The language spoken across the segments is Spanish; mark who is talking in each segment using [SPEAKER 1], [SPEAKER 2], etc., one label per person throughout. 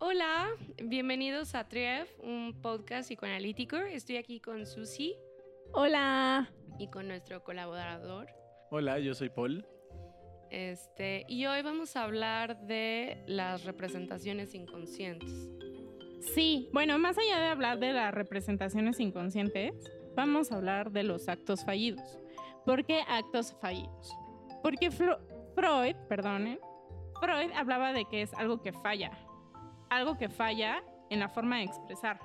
[SPEAKER 1] Hola, bienvenidos a Trief, un podcast psicoanalítico. Estoy aquí con Susi.
[SPEAKER 2] Hola.
[SPEAKER 1] Y con nuestro colaborador.
[SPEAKER 3] Hola, yo soy Paul.
[SPEAKER 1] Este, y hoy vamos a hablar de las representaciones inconscientes.
[SPEAKER 2] Sí, bueno, más allá de hablar de las representaciones inconscientes, vamos a hablar de los actos fallidos. ¿Por qué actos fallidos? Porque Freud, perdonen, Freud hablaba de que es algo que falla, algo que falla en la forma de expresar.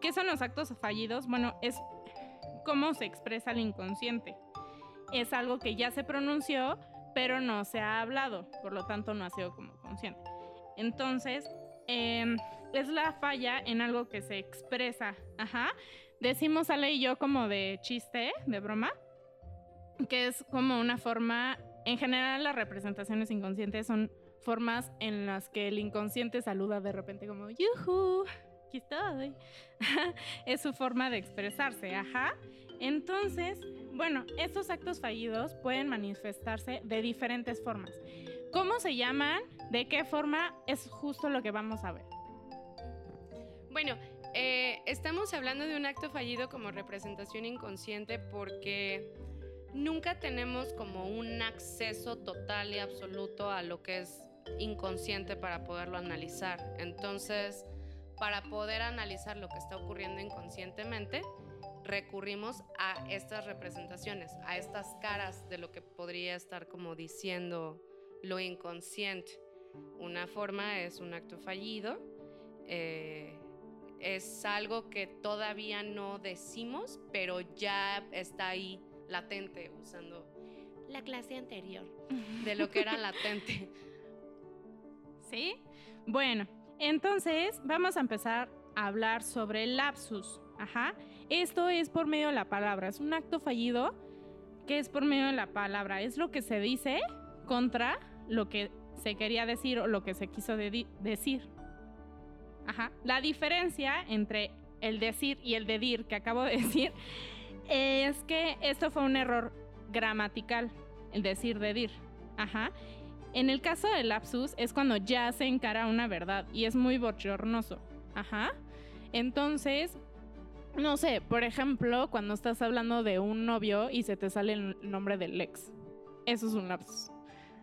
[SPEAKER 2] ¿Qué son los actos fallidos? Bueno, es cómo se expresa el inconsciente. Es algo que ya se pronunció, pero no se ha hablado, por lo tanto no ha sido como consciente. Entonces, em, es la falla en algo que se expresa. Ajá. Decimos Ale y yo como de chiste, de broma, que es como una forma, en general las representaciones inconscientes son formas en las que el inconsciente saluda de repente como, ¡yuhu! Aquí estoy. es su forma de expresarse, ajá. Entonces, bueno, estos actos fallidos pueden manifestarse de diferentes formas. ¿Cómo se llaman? ¿De qué forma? Es justo lo que vamos a ver.
[SPEAKER 1] Bueno, eh, estamos hablando de un acto fallido como representación inconsciente porque nunca tenemos como un acceso total y absoluto a lo que es inconsciente para poderlo analizar. Entonces, para poder analizar lo que está ocurriendo inconscientemente, recurrimos a estas representaciones, a estas caras de lo que podría estar como diciendo lo inconsciente. Una forma es un acto fallido, eh, es algo que todavía no decimos, pero ya está ahí latente, usando la clase anterior de lo que era latente.
[SPEAKER 2] ¿Sí? Bueno, entonces vamos a empezar a hablar sobre el lapsus. Ajá. Esto es por medio de la palabra. Es un acto fallido que es por medio de la palabra. Es lo que se dice contra lo que se quería decir o lo que se quiso decir. Ajá. La diferencia entre el decir y el dedir que acabo de decir es que esto fue un error gramatical, el decir dedir. Ajá. En el caso del lapsus es cuando ya se encara una verdad y es muy bochornoso. Ajá. Entonces, no sé, por ejemplo, cuando estás hablando de un novio y se te sale el nombre del ex. Eso es un lapsus.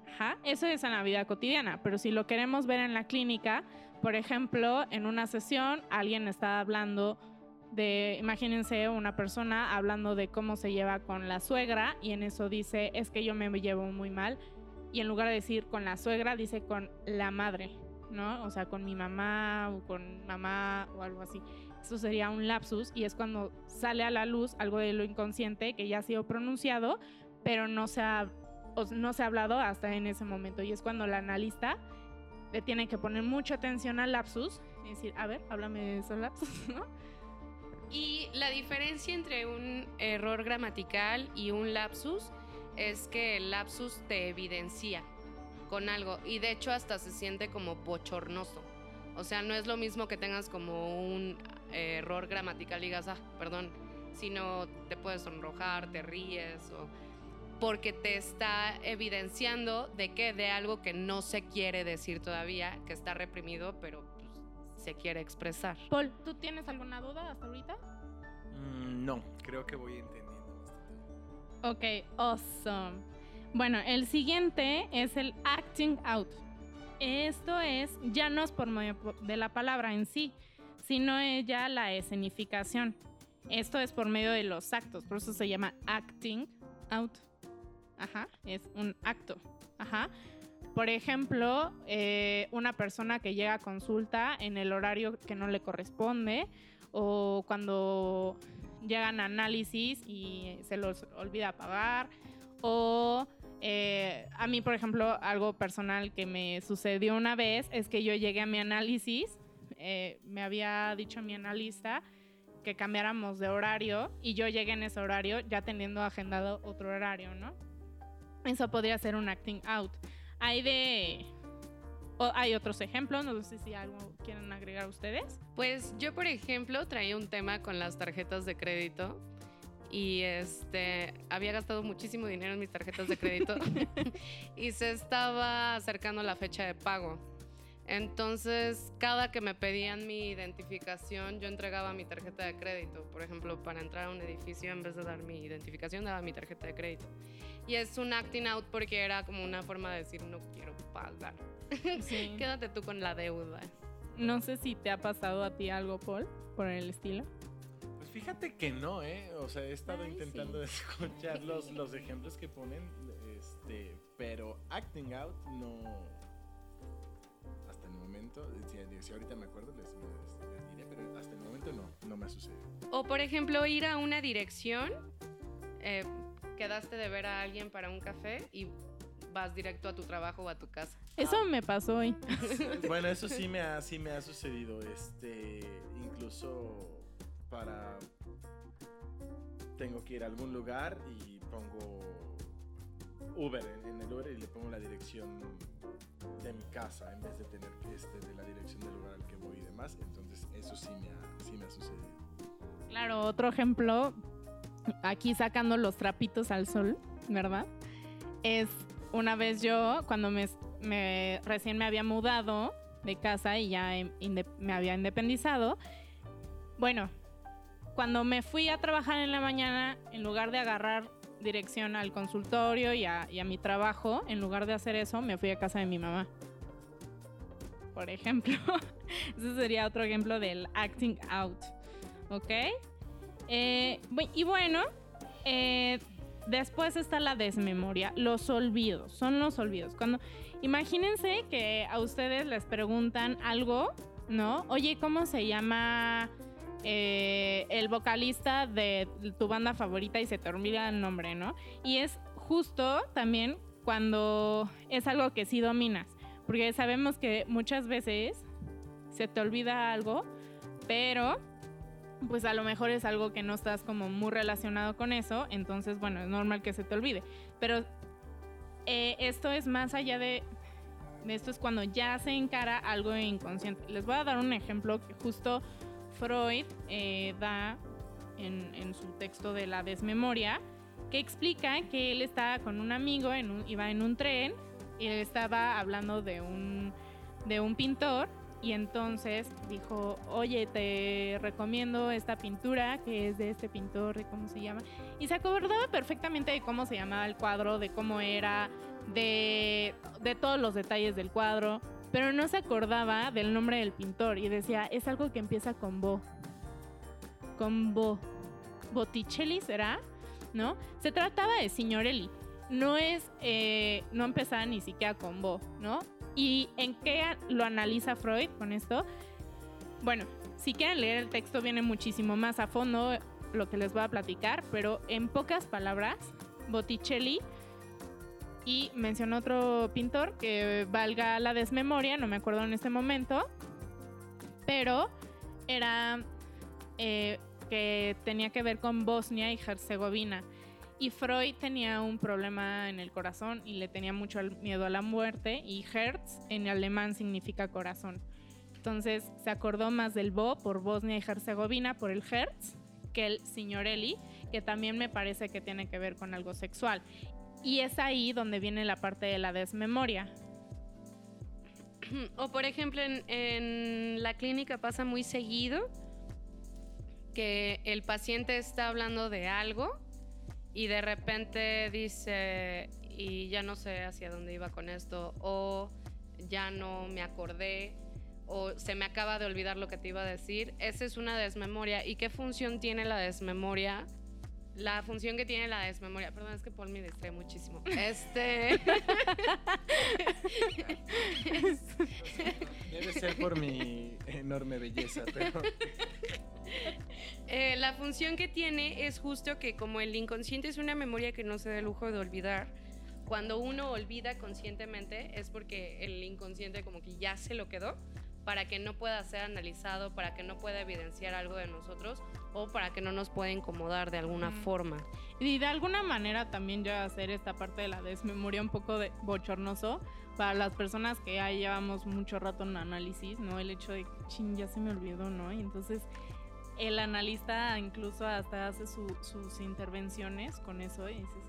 [SPEAKER 2] Ajá. Eso es en la vida cotidiana, pero si lo queremos ver en la clínica, por ejemplo, en una sesión alguien está hablando de, imagínense una persona hablando de cómo se lleva con la suegra y en eso dice, es que yo me llevo muy mal y en lugar de decir con la suegra, dice con la madre, ¿no? O sea, con mi mamá o con mamá o algo así. Eso sería un lapsus y es cuando sale a la luz algo de lo inconsciente que ya ha sido pronunciado, pero no se ha, no se ha hablado hasta en ese momento. Y es cuando el analista le tiene que poner mucha atención al lapsus y decir, a ver, háblame de esos lapsus, ¿no?
[SPEAKER 1] Y la diferencia entre un error gramatical y un lapsus es que el lapsus te evidencia con algo y de hecho hasta se siente como bochornoso. O sea, no es lo mismo que tengas como un error gramatical y digas, ah, perdón, sino te puedes sonrojar, te ríes o porque te está evidenciando de que de algo que no se quiere decir todavía, que está reprimido, pero pues, se quiere expresar.
[SPEAKER 2] Paul, ¿tú tienes alguna duda hasta ahorita?
[SPEAKER 3] Mm, no, creo que voy entendiendo.
[SPEAKER 2] Ok, awesome. Bueno, el siguiente es el acting out. Esto es, ya no es por medio de la palabra en sí, sino ya la escenificación. Esto es por medio de los actos, por eso se llama acting out. Ajá, es un acto. Ajá. Por ejemplo, eh, una persona que llega a consulta en el horario que no le corresponde o cuando llegan a análisis y se los olvida pagar. O eh, a mí, por ejemplo, algo personal que me sucedió una vez es que yo llegué a mi análisis, eh, me había dicho mi analista que cambiáramos de horario y yo llegué en ese horario ya teniendo agendado otro horario, ¿no? Eso podría ser un acting out. Hay de hay otros ejemplos, no sé si algo quieren agregar ustedes.
[SPEAKER 1] Pues yo, por ejemplo, traía un tema con las tarjetas de crédito y este había gastado muchísimo dinero en mis tarjetas de crédito y se estaba acercando la fecha de pago. Entonces, cada que me pedían mi identificación, yo entregaba mi tarjeta de crédito. Por ejemplo, para entrar a un edificio, en vez de dar mi identificación, daba mi tarjeta de crédito. Y es un acting out porque era como una forma de decir, no quiero pagar.
[SPEAKER 2] Sí.
[SPEAKER 1] Quédate tú con la deuda.
[SPEAKER 2] No sé si te ha pasado a ti algo, Paul, por el estilo.
[SPEAKER 3] Pues fíjate que no, ¿eh? O sea, he estado
[SPEAKER 2] Ay,
[SPEAKER 3] intentando escuchar los, los ejemplos que ponen, este, pero acting out no. Momento, si, si ahorita me acuerdo, les, les- les diré, pero hasta el momento no, no me ha sucedido.
[SPEAKER 1] O por ejemplo, ir a una dirección, eh, quedaste de ver a alguien para un café y vas directo a tu trabajo o a tu casa.
[SPEAKER 2] Eso me pasó hoy.
[SPEAKER 3] Bueno, eso sí me ha, sí me ha sucedido. Este, incluso para. Tengo que ir a algún lugar y pongo Uber en, en el Uber y le pongo la dirección de mi casa en vez de tener este, de la dirección del lugar al que voy y demás. Entonces, eso sí me ha, sí me ha sucedido.
[SPEAKER 2] Claro, otro ejemplo, aquí sacando los trapitos al sol, ¿verdad? Es una vez yo, cuando me, me- recién me había mudado de casa y ya em- me había independizado, bueno, cuando me fui a trabajar en la mañana, en lugar de agarrar dirección al consultorio y a, mi trabajo, en lugar de hacer eso, me fui a casa de mi mamá. Por ejemplo, ese sería otro ejemplo del acting out. ¿Ok? Eh, y bueno, eh, después está la desmemoria, los olvidos, son los olvidos. Cuando, imagínense que a ustedes les preguntan algo, ¿no? Oye, ¿cómo se llama eh, el vocalista de tu banda favorita y se te olvida el nombre, ¿no? Y es justo también cuando es algo que sí dominas, porque sabemos que muchas veces se te olvida algo, pero pues a lo mejor es algo que no estás como muy relacionado con eso, entonces bueno, es normal que se te olvide. Pero eh, esto es más allá de, esto es cuando ya se encara algo inconsciente. Les voy a dar un ejemplo que justo Freud eh, da en, su texto de la desmemoria, que explica que él estaba con un amigo, en un- iba en un tren, y él estaba hablando de un, de un pintor y entonces dijo, oye, te recomiendo esta pintura que es de este pintor, de cómo se llama. Y se acordaba perfectamente de cómo se llamaba el cuadro, de cómo era, de, de todos los detalles del cuadro, pero no se acordaba del nombre del pintor y decía, es algo que empieza con Bo. Con Bo. Botticelli será, ¿no? Se trataba de Signorelli. No es, eh, no empezaba ni siquiera con Bo, ¿no? ¿Y en qué lo analiza Freud con esto? Bueno, si quieren leer el texto viene muchísimo más a fondo lo que les voy a platicar, pero en pocas palabras, Botticelli y mencionó otro pintor que valga la desmemoria, no me acuerdo en este momento, pero era eh, que tenía que ver con Bosnia y Herzegovina. Y Freud tenía un problema en el corazón y le tenía mucho miedo a la muerte y Herz en alemán significa corazón. Entonces se acordó más del Bo por Bosnia y Herzegovina, por el Herz, que el Signorelli, que también me parece que tiene que ver con algo sexual. Y es ahí donde viene la parte de la desmemoria.
[SPEAKER 1] O por ejemplo, en, la clínica pasa muy seguido que el paciente está hablando de algo y de repente dice, y ya no sé hacia dónde iba con esto, o ya no me acordé, o se me acaba de olvidar lo que te iba a decir. Esa es una desmemoria. ¿Y qué función tiene la desmemoria? La función que tiene la desmemoria, perdón, es que Paul me distrae muchísimo. Este.
[SPEAKER 3] Debe ser por mi enorme belleza, pero
[SPEAKER 1] Eh, la función que tiene es justo que como el inconsciente es una memoria que no se da el lujo de olvidar, cuando uno olvida conscientemente es porque el inconsciente como que ya se lo quedó para que no pueda ser analizado, para que no pueda evidenciar algo de nosotros o para que no nos pueda incomodar de alguna
[SPEAKER 2] Ujú.
[SPEAKER 1] forma.
[SPEAKER 2] Y de alguna manera también ya hacer esta parte de la desmemoria un poco de bochornoso para las personas que ya llevamos mucho rato en análisis, ¿no? El hecho de, ching, ya se me olvidó, ¿no? Y entonces el analista incluso hasta hace su- sus intervenciones con eso y dices, es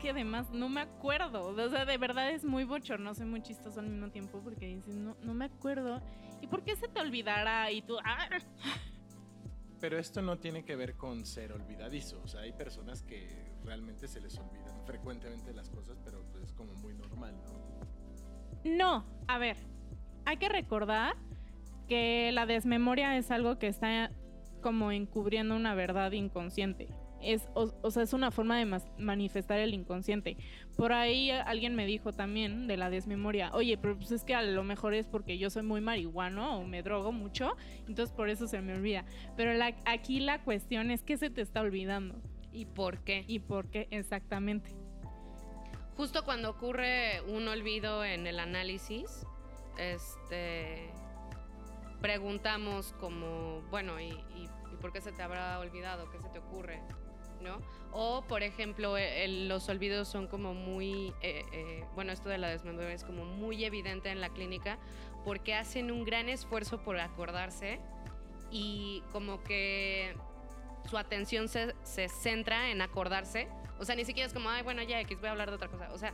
[SPEAKER 2] que además no me acuerdo. O sea, de verdad es muy bochornoso y muy chistoso al mismo tiempo porque dices, no, no me acuerdo. ¿Y por qué se te olvidará? Y tú, ¡ah!
[SPEAKER 3] Pero esto no tiene que ver con ser olvidadizo. O sea, hay personas que realmente se les olvidan frecuentemente las cosas, pero pues es como muy normal, ¿no?
[SPEAKER 2] No, a ver, hay que recordar que la desmemoria es algo que está como encubriendo una verdad inconsciente. Es, o, sea, es una forma de manifestar el inconsciente. Por ahí alguien me dijo también de la desmemoria, oye, pero pues es que a lo mejor es porque yo soy muy marihuano o me drogo mucho, entonces por eso se me olvida. Pero aquí la cuestión es que se te está olvidando.
[SPEAKER 1] ¿Y por qué?
[SPEAKER 2] ¿Y por qué? Exactamente.
[SPEAKER 1] Justo cuando ocurre un olvido en el análisis, este preguntamos como, bueno, ¿y, por qué se te habrá olvidado? ¿Qué se te ocurre? ¿No? O, por ejemplo, e, los olvidos son como muy, eh, eh, bueno, esto de la desmemoria es como muy evidente en la clínica porque hacen un gran esfuerzo por acordarse y como que su atención se, se centra en acordarse. O sea, ni siquiera es como, ay, bueno, ya X, voy a hablar de otra cosa. O sea,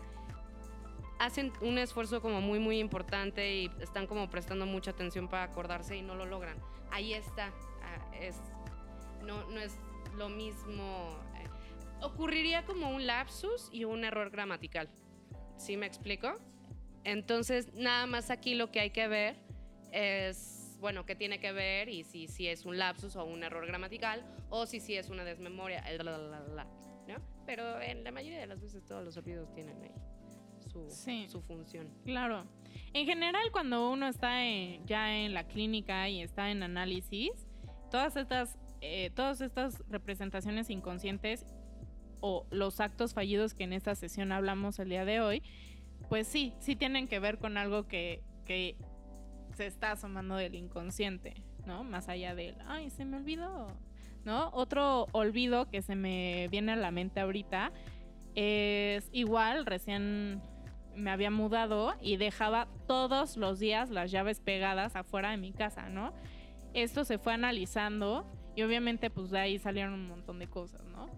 [SPEAKER 1] hacen un esfuerzo como muy, muy importante y están como prestando mucha atención para acordarse y no lo logran. Ahí está. Ah, es, no, no es lo mismo. Eh, ocurriría como un lapsus y un error gramatical. ¿Sí me explico? Entonces, nada más aquí lo que hay que ver es, bueno, qué tiene que ver y si, si es un lapsus o un error gramatical o si, si es una desmemoria, ¿no? Pero en la mayoría de las veces todos los olvidos tienen ahí su, función.
[SPEAKER 2] Claro. En general, cuando uno está ya en la clínica y está en análisis, todas estas, eh, todas estas representaciones inconscientes o los actos fallidos que en esta sesión hablamos el día de hoy, pues sí, sí tienen que ver con algo que, que se está asomando del inconsciente, ¿no? Más allá del, ay, se me olvidó, ¿no? Otro olvido que se me viene a la mente ahorita es igual, recién me había mudado y dejaba todos los días las llaves pegadas afuera de mi casa, ¿no? Esto se fue analizando y obviamente pues de ahí salieron un montón de cosas, ¿no?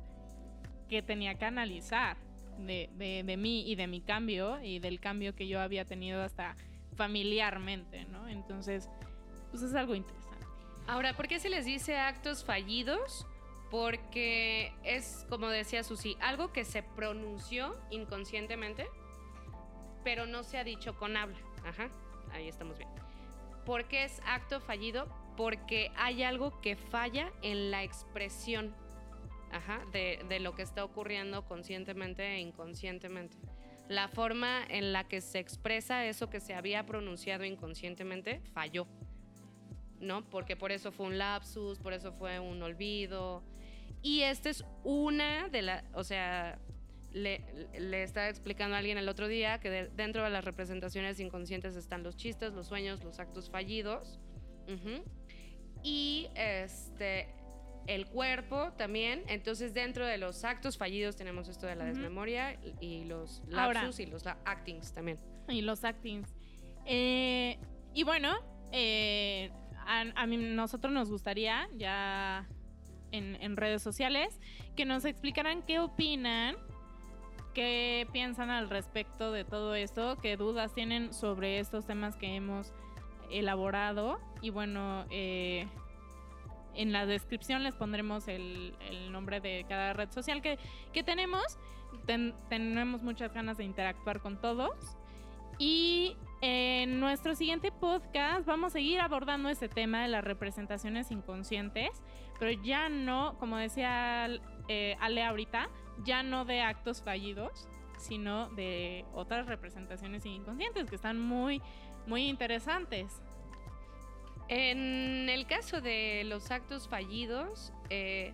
[SPEAKER 2] Que tenía que analizar de, de, mí y de mi cambio y del cambio que yo había tenido hasta familiarmente, ¿no? Entonces, pues es algo interesante.
[SPEAKER 1] Ahora, ¿por qué se les dice actos fallidos? Porque es, como decía Susi, algo que se pronunció inconscientemente pero no se ha dicho con habla. Ajá, ahí estamos bien. ¿Por qué es acto fallido? Porque hay algo que falla en la expresión ajá, de, de lo que está ocurriendo conscientemente e inconscientemente. La forma en la que se expresa eso que se había pronunciado inconscientemente falló. ¿No? Porque por eso fue un lapsus, por eso fue un olvido. Y esta es una de las, o sea, le, le, estaba explicando a alguien el otro día que dentro de las representaciones inconscientes están los chistes, los sueños, los actos fallidos. Y este el cuerpo también. Entonces, dentro de los actos fallidos tenemos esto de la desmemoria y los lapsus y los actings también.
[SPEAKER 2] Y los actings. Eh, y bueno, eh, a, mí, nosotros nos gustaría ya en, en redes sociales que nos explicaran qué opinan ¿Qué piensan al respecto de todo esto? ¿Qué dudas tienen sobre estos temas que hemos elaborado? Y bueno, eh, en la descripción les pondremos el, nombre de cada red social que, tenemos. tenemos muchas ganas de interactuar con todos. Y en nuestro siguiente podcast vamos a seguir abordando este tema de las representaciones inconscientes, pero ya no, como decía eh, Ale ahorita, ya no de actos fallidos, sino de otras representaciones inconscientes que están muy, muy interesantes.
[SPEAKER 1] En el caso de los actos fallidos, eh,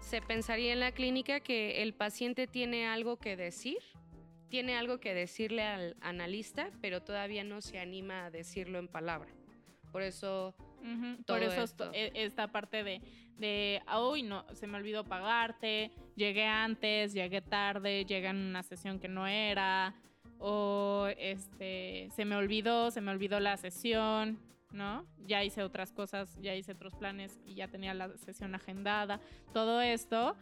[SPEAKER 1] se pensaría en la clínica que el paciente tiene algo que decir, tiene algo que decirle al analista, pero todavía no se anima a decirlo en palabra. Por eso
[SPEAKER 2] por eso e, esta parte de, de, uy, no, se me olvidó pagarte, llegué antes, llegué tarde, llegué en una sesión que no era, o este, se me olvidó, se me olvidó la sesión, ¿no? Ya hice otras cosas, ya hice otros planes y ya tenía la sesión agendada. Todo esto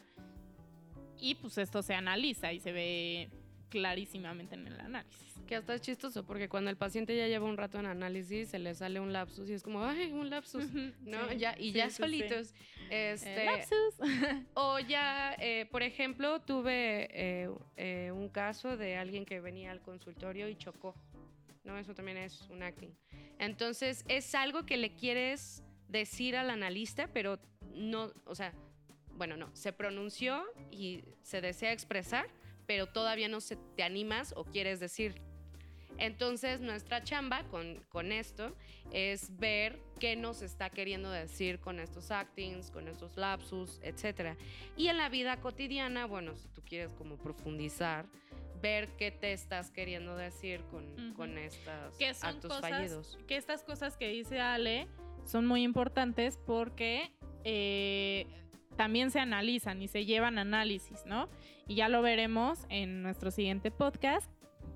[SPEAKER 2] Y pues esto se analiza y se ve clarísimamente en el análisis.
[SPEAKER 1] Que hasta es chistoso porque cuando el paciente ya lleva un rato en análisis se le sale un lapsus y es como, ay, un lapsus, ¿no?
[SPEAKER 2] Sí,
[SPEAKER 1] ya, y
[SPEAKER 2] sí,
[SPEAKER 1] ya
[SPEAKER 2] sí, sí.
[SPEAKER 1] solitos.
[SPEAKER 2] Eh,
[SPEAKER 1] Este,
[SPEAKER 2] lapsus.
[SPEAKER 1] O ya, eh, por ejemplo, tuve eh, eh, un caso de alguien que venía al consultorio y chocó. ¿no? Eso también es un acting. Entonces, es algo que le quieres decir al analista, pero no, o sea, bueno, no, se pronunció y se desea expresar, pero todavía no se te animas o quieres decir. Entonces, nuestra chamba con, con esto es ver qué nos está queriendo decir con estos actings, con estos lapsus, etc. Y en la vida cotidiana, bueno, si tú quieres como profundizar, ver qué te estás queriendo decir con,
[SPEAKER 2] Ujú.
[SPEAKER 1] con estos
[SPEAKER 2] que son
[SPEAKER 1] actos
[SPEAKER 2] cosas
[SPEAKER 1] fallidos.
[SPEAKER 2] que estas cosas que dice Ale son muy importantes porque eh, también se analizan y se llevan análisis, ¿no? Y ya lo veremos en nuestro siguiente podcast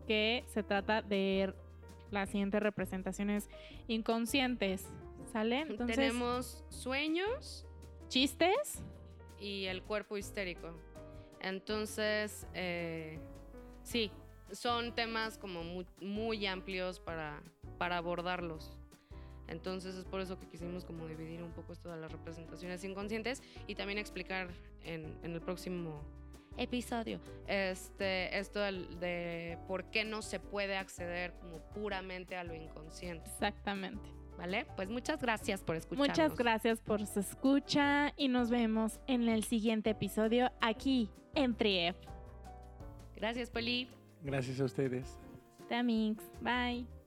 [SPEAKER 2] que se trata de las siguientes representaciones inconscientes, ¿sale? Entonces,
[SPEAKER 1] Tenemos sueños
[SPEAKER 2] chistes,
[SPEAKER 1] y el cuerpo histérico. Entonces, eh, sí, son temas como muy, muy amplios para, para abordarlos. Entonces es por eso que quisimos como dividir un poco esto de las representaciones inconscientes y también explicar en, en el próximo episodio este, esto de por qué no se puede acceder como puramente a lo inconsciente.
[SPEAKER 2] exactamente.
[SPEAKER 1] ¿Vale? Pues muchas gracias por escucharnos.
[SPEAKER 2] Muchas gracias por su escucha y nos vemos en el siguiente episodio aquí en Trief.
[SPEAKER 1] Gracias, Poli.
[SPEAKER 3] Gracias a ustedes.
[SPEAKER 2] Tamix, bye.